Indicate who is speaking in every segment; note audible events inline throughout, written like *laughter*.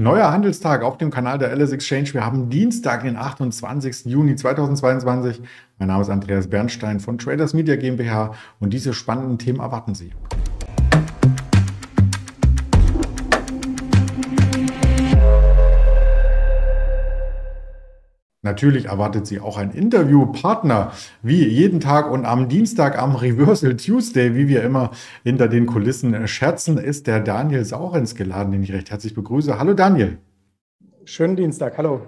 Speaker 1: Neuer Handelstag auf dem Kanal der LS Exchange. Wir haben Dienstag, den 28. Juni 2022. Mein Name ist Andreas Bernstein von Traders Media GmbH und diese spannenden Themen erwarten Sie. Natürlich erwartet Sie auch ein Interviewpartner, wie jeden Tag und am Dienstag am Reversal Tuesday, wie wir immer hinter den Kulissen scherzen, ist der Daniel Saurens geladen, den ich recht herzlich begrüße. Hallo Daniel.
Speaker 2: Schönen Dienstag, hallo.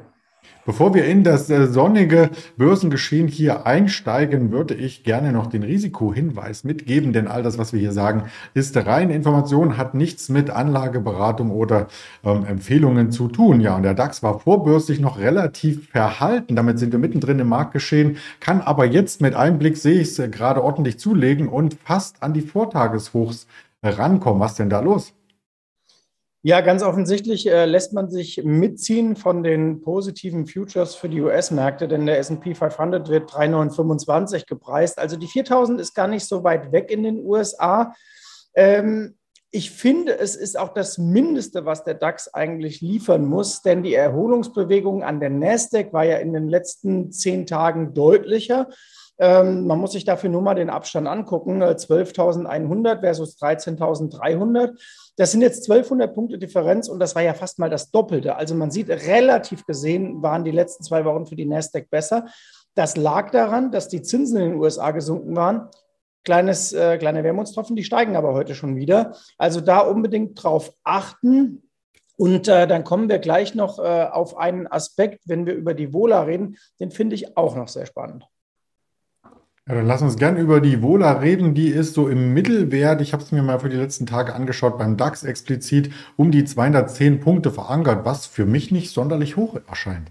Speaker 1: Bevor wir in das äh, sonnige Börsengeschehen hier einsteigen, würde ich gerne noch den Risikohinweis mitgeben, denn all das, was wir hier sagen, ist reine Information, hat nichts mit Anlageberatung oder ähm, Empfehlungen zu tun. Ja, und der DAX war vorbörslich noch relativ verhalten. Damit sind wir mittendrin im Marktgeschehen, kann aber jetzt mit Einblick, sehe ich es, äh, gerade ordentlich zulegen und fast an die Vortageshochs rankommen. Was denn da los?
Speaker 2: Ja, ganz offensichtlich äh, lässt man sich mitziehen von den positiven Futures für die US-Märkte, denn der SP 500 wird 3,925 gepreist. Also die 4000 ist gar nicht so weit weg in den USA. Ähm, ich finde, es ist auch das Mindeste, was der DAX eigentlich liefern muss, denn die Erholungsbewegung an der Nasdaq war ja in den letzten zehn Tagen deutlicher. Ähm, man muss sich dafür nur mal den Abstand angucken, 12.100 äh, versus 13.300. Das sind jetzt 1200 Punkte Differenz und das war ja fast mal das Doppelte. Also man sieht, relativ gesehen waren die letzten zwei Wochen für die Nasdaq besser. Das lag daran, dass die Zinsen in den USA gesunken waren. Kleines, äh, kleiner Wermutstropfen, die steigen aber heute schon wieder. Also da unbedingt drauf achten. Und äh, dann kommen wir gleich noch äh, auf einen Aspekt, wenn wir über die Vola reden. Den finde ich auch noch sehr spannend.
Speaker 1: Ja, dann lass uns gern über die Vola reden. Die ist so im Mittelwert, ich habe es mir mal für die letzten Tage angeschaut, beim DAX explizit um die 210 Punkte verankert, was für mich nicht sonderlich hoch erscheint.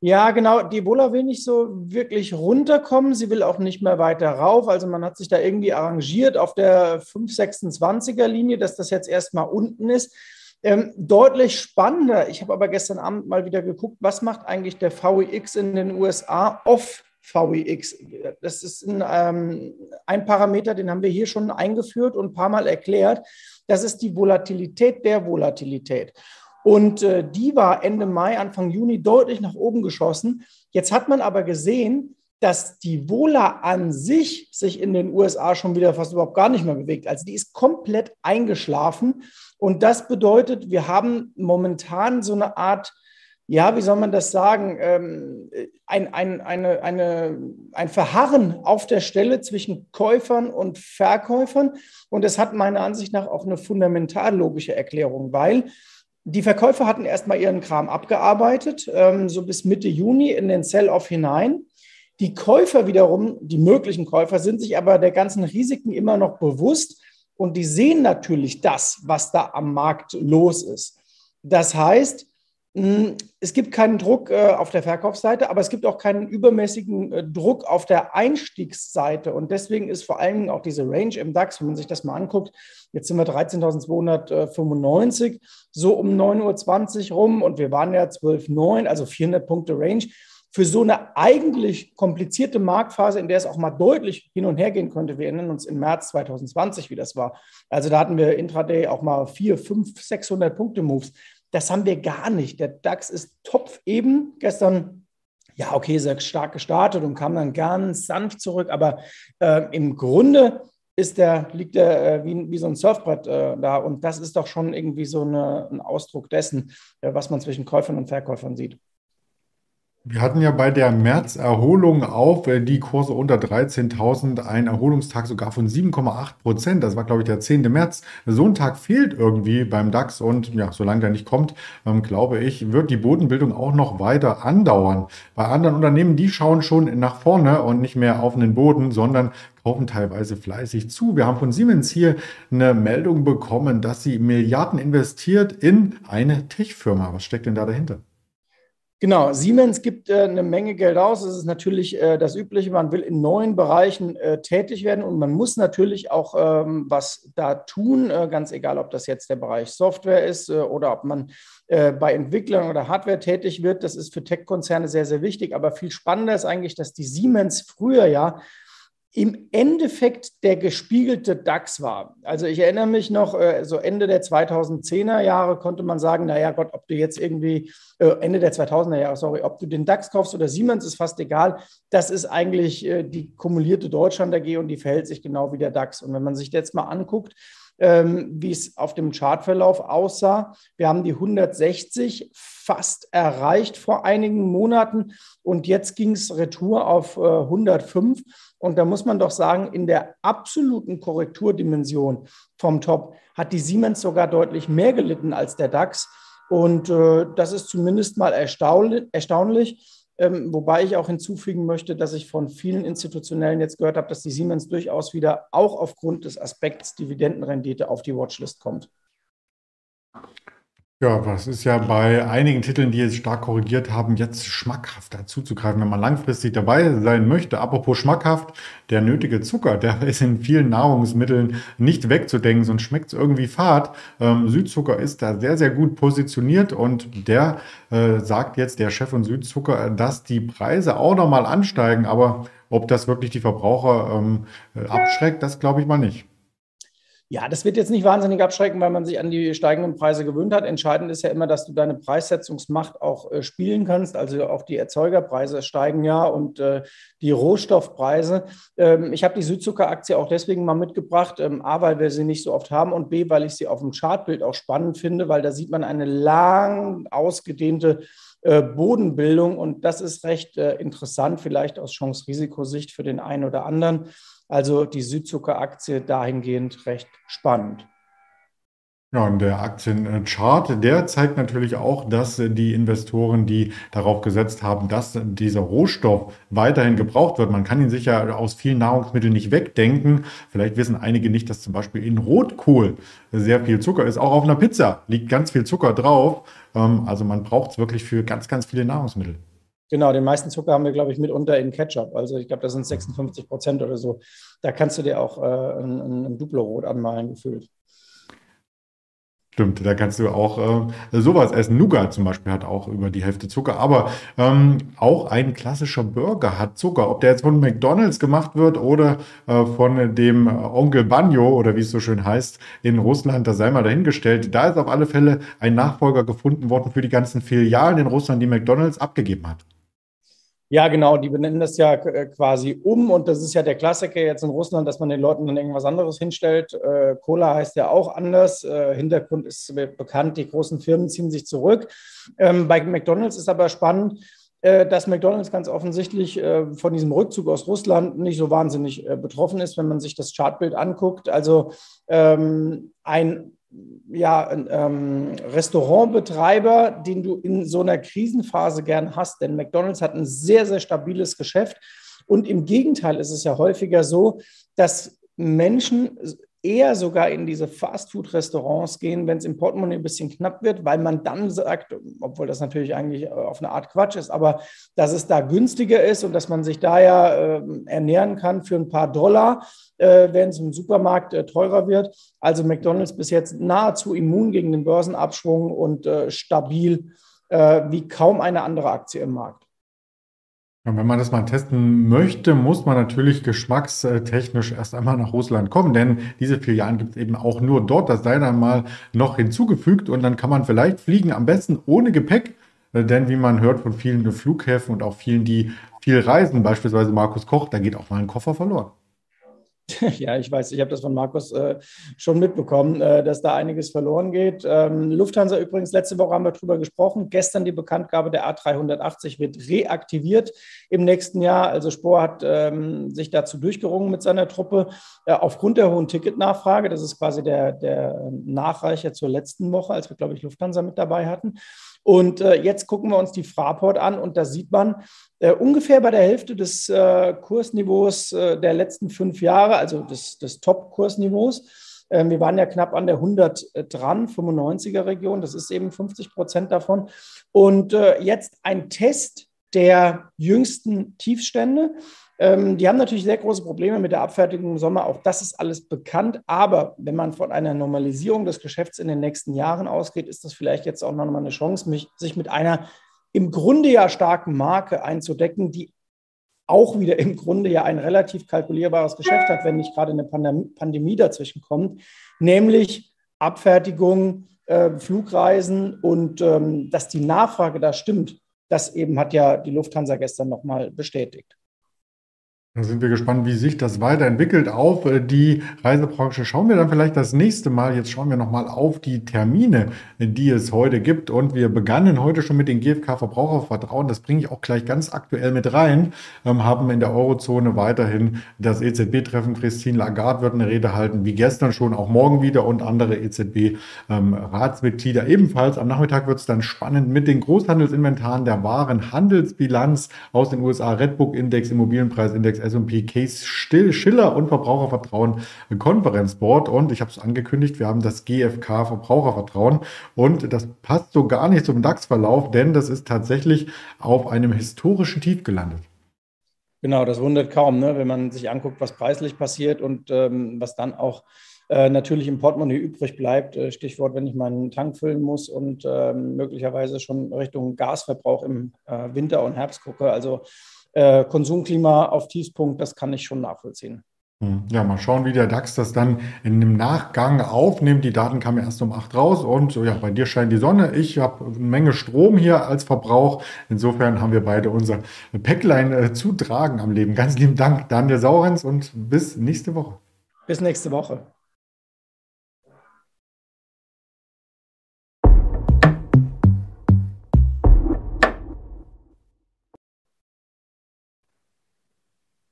Speaker 2: Ja, genau. Die Vola will nicht so wirklich runterkommen. Sie will auch nicht mehr weiter rauf. Also man hat sich da irgendwie arrangiert auf der 526er Linie, dass das jetzt erstmal unten ist. Ähm, deutlich spannender. Ich habe aber gestern Abend mal wieder geguckt, was macht eigentlich der VIX in den USA off VIX. Das ist ein, ähm, ein Parameter, den haben wir hier schon eingeführt und ein paar Mal erklärt. Das ist die Volatilität der Volatilität. Und äh, die war Ende Mai, Anfang Juni deutlich nach oben geschossen. Jetzt hat man aber gesehen, dass die Vola an sich sich in den USA schon wieder fast überhaupt gar nicht mehr bewegt. Also die ist komplett eingeschlafen. Und das bedeutet, wir haben momentan so eine Art ja, wie soll man das sagen, ähm, ein, ein, eine, eine, ein Verharren auf der Stelle zwischen Käufern und Verkäufern. Und es hat meiner Ansicht nach auch eine fundamental logische Erklärung, weil die Verkäufer hatten erstmal ihren Kram abgearbeitet, ähm, so bis Mitte Juni in den Sell-Off hinein. Die Käufer wiederum, die möglichen Käufer, sind sich aber der ganzen Risiken immer noch bewusst und die sehen natürlich das, was da am Markt los ist. Das heißt, es gibt keinen Druck äh, auf der Verkaufsseite, aber es gibt auch keinen übermäßigen äh, Druck auf der Einstiegsseite. Und deswegen ist vor allen Dingen auch diese Range im DAX, wenn man sich das mal anguckt, jetzt sind wir 13.295, so um 9.20 Uhr rum und wir waren ja 12.9, also 400 Punkte Range. Für so eine eigentlich komplizierte Marktphase, in der es auch mal deutlich hin und her gehen könnte, wir erinnern uns im März 2020, wie das war. Also da hatten wir intraday auch mal 4, 5, 600 Punkte Moves. Das haben wir gar nicht. Der DAX ist topf eben. Gestern, ja, okay, sehr stark gestartet und kam dann ganz sanft zurück. Aber äh, im Grunde ist der, liegt der äh, wie, wie so ein Surfbrett äh, da. Und das ist doch schon irgendwie so eine, ein Ausdruck dessen, äh, was man zwischen Käufern und Verkäufern sieht.
Speaker 1: Wir hatten ja bei der März-Erholung auf äh, die Kurse unter 13.000 einen Erholungstag sogar von 7,8 Prozent. Das war, glaube ich, der 10. März. So ein Tag fehlt irgendwie beim DAX und ja, solange der nicht kommt, ähm, glaube ich, wird die Bodenbildung auch noch weiter andauern. Bei anderen Unternehmen, die schauen schon nach vorne und nicht mehr auf den Boden, sondern kaufen teilweise fleißig zu. Wir haben von Siemens hier eine Meldung bekommen, dass sie Milliarden investiert in eine Tech-Firma. Was steckt denn da dahinter?
Speaker 2: Genau, Siemens gibt äh, eine Menge Geld aus. Es ist natürlich äh, das Übliche, man will in neuen Bereichen äh, tätig werden und man muss natürlich auch ähm, was da tun, äh, ganz egal, ob das jetzt der Bereich Software ist äh, oder ob man äh, bei Entwicklern oder Hardware tätig wird. Das ist für Tech-Konzerne sehr, sehr wichtig. Aber viel spannender ist eigentlich, dass die Siemens früher ja im Endeffekt der gespiegelte DAX war. Also ich erinnere mich noch, äh, so Ende der 2010er Jahre konnte man sagen, naja Gott, ob du jetzt irgendwie, äh, Ende der 2000er Jahre, sorry, ob du den DAX kaufst oder Siemens, ist fast egal. Das ist eigentlich äh, die kumulierte Deutschland AG und die verhält sich genau wie der DAX. Und wenn man sich jetzt mal anguckt, ähm, wie es auf dem Chartverlauf aussah. Wir haben die 160 fast erreicht vor einigen Monaten und jetzt ging es retour auf äh, 105. Und da muss man doch sagen, in der absoluten Korrekturdimension vom Top hat die Siemens sogar deutlich mehr gelitten als der DAX. Und äh, das ist zumindest mal erstaunlich. Ähm, wobei ich auch hinzufügen möchte, dass ich von vielen Institutionellen jetzt gehört habe, dass die Siemens durchaus wieder auch aufgrund des Aspekts Dividendenrendite auf die Watchlist kommt.
Speaker 1: Ja, das ist ja bei einigen Titeln, die jetzt stark korrigiert haben, jetzt schmackhafter zuzugreifen, wenn man langfristig dabei sein möchte. Apropos schmackhaft, der nötige Zucker, der ist in vielen Nahrungsmitteln nicht wegzudenken, sonst schmeckt es irgendwie fad. Ähm, Südzucker ist da sehr, sehr gut positioniert und der äh, sagt jetzt, der Chef von Südzucker, dass die Preise auch nochmal ansteigen. Aber ob das wirklich die Verbraucher ähm, äh, abschreckt, das glaube ich mal nicht.
Speaker 2: Ja, das wird jetzt nicht wahnsinnig abschrecken, weil man sich an die steigenden Preise gewöhnt hat. Entscheidend ist ja immer, dass du deine Preissetzungsmacht auch äh, spielen kannst. Also auch die Erzeugerpreise steigen ja und äh, die Rohstoffpreise. Ähm, ich habe die Südzuckeraktie auch deswegen mal mitgebracht. Ähm, A, weil wir sie nicht so oft haben und B, weil ich sie auf dem Chartbild auch spannend finde, weil da sieht man eine lang ausgedehnte äh, Bodenbildung und das ist recht äh, interessant, vielleicht aus Chance-Risikosicht für den einen oder anderen. Also die Südzuckeraktie dahingehend recht spannend.
Speaker 1: Ja, und der Aktienchart, der zeigt natürlich auch, dass die Investoren, die darauf gesetzt haben, dass dieser Rohstoff weiterhin gebraucht wird, man kann ihn sicher aus vielen Nahrungsmitteln nicht wegdenken. Vielleicht wissen einige nicht, dass zum Beispiel in Rotkohl sehr viel Zucker ist. Auch auf einer Pizza liegt ganz viel Zucker drauf. Ähm, also man braucht es wirklich für ganz, ganz viele Nahrungsmittel.
Speaker 2: Genau, den meisten Zucker haben wir, glaube ich, mitunter in Ketchup. Also ich glaube, das sind 56 Prozent oder so. Da kannst du dir auch äh, ein, ein Duplo-Rot anmalen, gefühlt.
Speaker 1: Stimmt, da kannst du auch äh, sowas essen. Nougat zum Beispiel hat auch über die Hälfte Zucker, aber ähm, auch ein klassischer Burger hat Zucker. Ob der jetzt von McDonald's gemacht wird oder äh, von dem Onkel Banjo oder wie es so schön heißt in Russland, da sei mal dahingestellt. Da ist auf alle Fälle ein Nachfolger gefunden worden für die ganzen Filialen in Russland, die McDonald's abgegeben hat.
Speaker 2: Ja, genau, die benennen das ja äh, quasi um und das ist ja der Klassiker jetzt in Russland, dass man den Leuten dann irgendwas anderes hinstellt. Äh, Cola heißt ja auch anders. Äh, Hintergrund ist bekannt, die großen Firmen ziehen sich zurück. Ähm, bei McDonald's ist aber spannend, äh, dass McDonald's ganz offensichtlich äh, von diesem Rückzug aus Russland nicht so wahnsinnig äh, betroffen ist, wenn man sich das Chartbild anguckt. Also ähm, ein ja, ähm, Restaurantbetreiber, den du in so einer Krisenphase gern hast. Denn McDonald's hat ein sehr, sehr stabiles Geschäft. Und im Gegenteil ist es ja häufiger so, dass Menschen eher sogar in diese Fastfood-Restaurants gehen, wenn es im Portemonnaie ein bisschen knapp wird, weil man dann sagt, obwohl das natürlich eigentlich auf eine Art Quatsch ist, aber dass es da günstiger ist und dass man sich da ja äh, ernähren kann für ein paar Dollar, äh, wenn es im Supermarkt äh, teurer wird. Also McDonald's bis jetzt nahezu immun gegen den Börsenabschwung und äh, stabil äh, wie kaum eine andere Aktie im Markt.
Speaker 1: Und wenn man das mal testen möchte, muss man natürlich geschmackstechnisch erst einmal nach Russland kommen, denn diese Filialen gibt es eben auch nur dort. Das sei dann mal noch hinzugefügt und dann kann man vielleicht fliegen, am besten ohne Gepäck. Denn wie man hört von vielen Flughäfen und auch vielen, die viel reisen, beispielsweise Markus Koch, da geht auch mal ein Koffer verloren. *laughs*
Speaker 2: Ja, ich weiß, ich habe das von Markus äh, schon mitbekommen, äh, dass da einiges verloren geht. Ähm, Lufthansa übrigens, letzte Woche haben wir darüber gesprochen. Gestern die Bekanntgabe der A380 wird reaktiviert im nächsten Jahr. Also Spohr hat ähm, sich dazu durchgerungen mit seiner Truppe äh, aufgrund der hohen Ticketnachfrage. Das ist quasi der, der Nachreicher zur letzten Woche, als wir, glaube ich, Lufthansa mit dabei hatten. Und äh, jetzt gucken wir uns die Fraport an und da sieht man äh, ungefähr bei der Hälfte des äh, Kursniveaus äh, der letzten fünf Jahre, also des, des Top-Kursniveaus. Ähm, wir waren ja knapp an der 100 dran, 95er Region, das ist eben 50 Prozent davon. Und äh, jetzt ein Test der jüngsten Tiefstände. Ähm, die haben natürlich sehr große Probleme mit der Abfertigung im Sommer. Auch das ist alles bekannt. Aber wenn man von einer Normalisierung des Geschäfts in den nächsten Jahren ausgeht, ist das vielleicht jetzt auch noch mal eine Chance, mich, sich mit einer im Grunde ja starken Marke einzudecken, die auch wieder im Grunde ja ein relativ kalkulierbares Geschäft hat, wenn nicht gerade eine Pandemie dazwischen kommt, nämlich Abfertigung, äh, Flugreisen und ähm, dass die Nachfrage da stimmt, das eben hat ja die Lufthansa gestern nochmal bestätigt.
Speaker 1: Da sind wir gespannt, wie sich das weiterentwickelt. Auf äh, die Reisebranche schauen wir dann vielleicht das nächste Mal. Jetzt schauen wir nochmal auf die Termine, die es heute gibt. Und wir begannen heute schon mit dem GfK-Verbrauchervertrauen. Das bringe ich auch gleich ganz aktuell mit rein. Ähm, haben in der Eurozone weiterhin das EZB-Treffen. Christine Lagarde wird eine Rede halten, wie gestern schon, auch morgen wieder und andere EZB-Ratsmitglieder ähm, ebenfalls. Am Nachmittag wird es dann spannend mit den Großhandelsinventaren der Waren Handelsbilanz aus den USA, Redbook-Index, Immobilienpreisindex, S&P Case Still, Schiller und Verbrauchervertrauen Konferenzboard. Und ich habe es angekündigt, wir haben das GfK Verbrauchervertrauen. Und das passt so gar nicht zum DAX-Verlauf, denn das ist tatsächlich auf einem historischen Tief gelandet.
Speaker 2: Genau, das wundert kaum, ne? wenn man sich anguckt, was preislich passiert und ähm, was dann auch äh, natürlich im Portemonnaie übrig bleibt. Äh, Stichwort, wenn ich meinen Tank füllen muss und äh, möglicherweise schon Richtung Gasverbrauch im äh, Winter und Herbst gucke. Also äh, Konsumklima auf Tiefspunkt, das kann ich schon nachvollziehen.
Speaker 1: Hm. Ja, mal schauen, wie der DAX das dann in dem Nachgang aufnimmt. Die Daten kamen erst um 8 raus und ja, bei dir scheint die Sonne. Ich habe eine Menge Strom hier als Verbrauch. Insofern haben wir beide unser Päcklein äh, zu tragen am Leben. Ganz lieben Dank, Daniel Saurenz und bis nächste Woche.
Speaker 2: Bis nächste Woche.